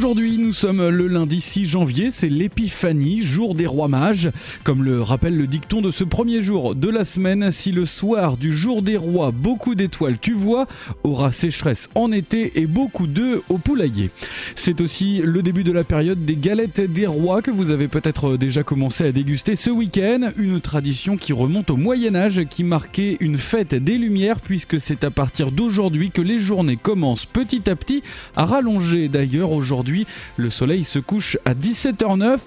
Aujourd'hui, nous sommes le lundi 6 janvier, c'est l'épiphanie, jour des rois mages. Comme le rappelle le dicton de ce premier jour de la semaine, si le soir du jour des rois, beaucoup d'étoiles tu vois, aura sécheresse en été et beaucoup d'œufs au poulailler. C'est aussi le début de la période des galettes des rois que vous avez peut-être déjà commencé à déguster ce week-end, une tradition qui remonte au Moyen Âge qui marquait une fête des Lumières puisque c'est à partir d'aujourd'hui que les journées commencent petit à petit à rallonger. D'ailleurs, aujourd'hui, le soleil se couche à 17h09.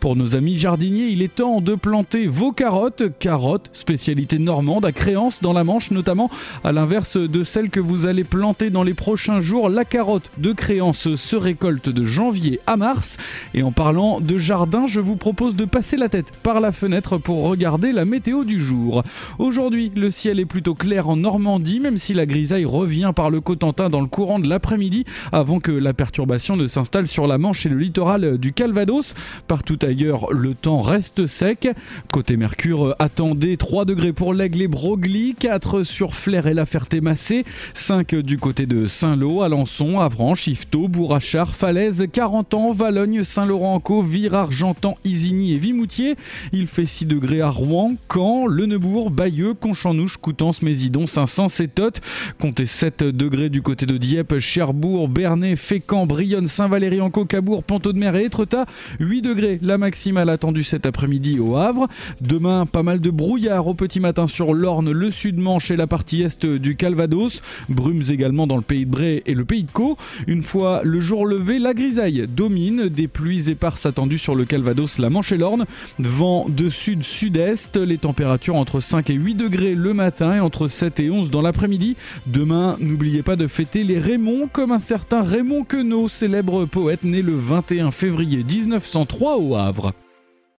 Pour nos amis jardiniers, il est temps de planter vos carottes. Carottes, spécialité normande à Créance dans la Manche notamment, à l'inverse de celles que vous allez planter dans les prochains jours. La carotte de Créance se récolte de janvier à mars. Et en parlant de jardin, je vous propose de passer la tête par la fenêtre pour regarder la météo du jour. Aujourd'hui, le ciel est plutôt clair en Normandie, même si la grisaille revient par le Cotentin dans le courant de l'après-midi, avant que la perturbation ne s'installe sur la Manche et le littoral du Calvados. Partout ailleurs, le temps reste sec. Côté Mercure, attendez 3 degrés pour l'Aigle et Broglie, 4 sur Flair et la Ferté-Massé, 5 du côté de Saint-Lô, Alençon, Avranches, Yvetot, Bourrachard, Falaise, 40 ans, Valogne, Saint-Laurent-en-Caux, Vire, Argentan, Isigny et Vimoutier. Il fait 6 degrés à Rouen, Caen, Le Neubourg, Bayeux, Conchanouche, Coutances, Mésidon, 500, Sétote. Comptez 7 degrés du côté de Dieppe, Cherbourg, Bernay, Fécamp, Brionne, Saint-Valéry-en-Caux, Cabourg, Ponto de Mer et Étretat. 8 degrés la maximale attendue cet après-midi au Havre. Demain, pas mal de brouillard au petit matin sur l'Orne, le Sud-Manche et la partie est du Calvados. Brumes également dans le pays de Bray et le pays de Caux. Une fois le jour levé, la grisaille domine. Des pluies éparses attendues sur le Calvados, la Manche et l'Orne. Vent de sud-sud-est. Les températures entre 5 et 8 degrés le matin et entre 7 et 11 dans l'après-midi. Demain, n'oubliez pas de fêter les Raymond comme un certain Raymond Queneau, célèbre poète né le 21 février 1903 au Havre.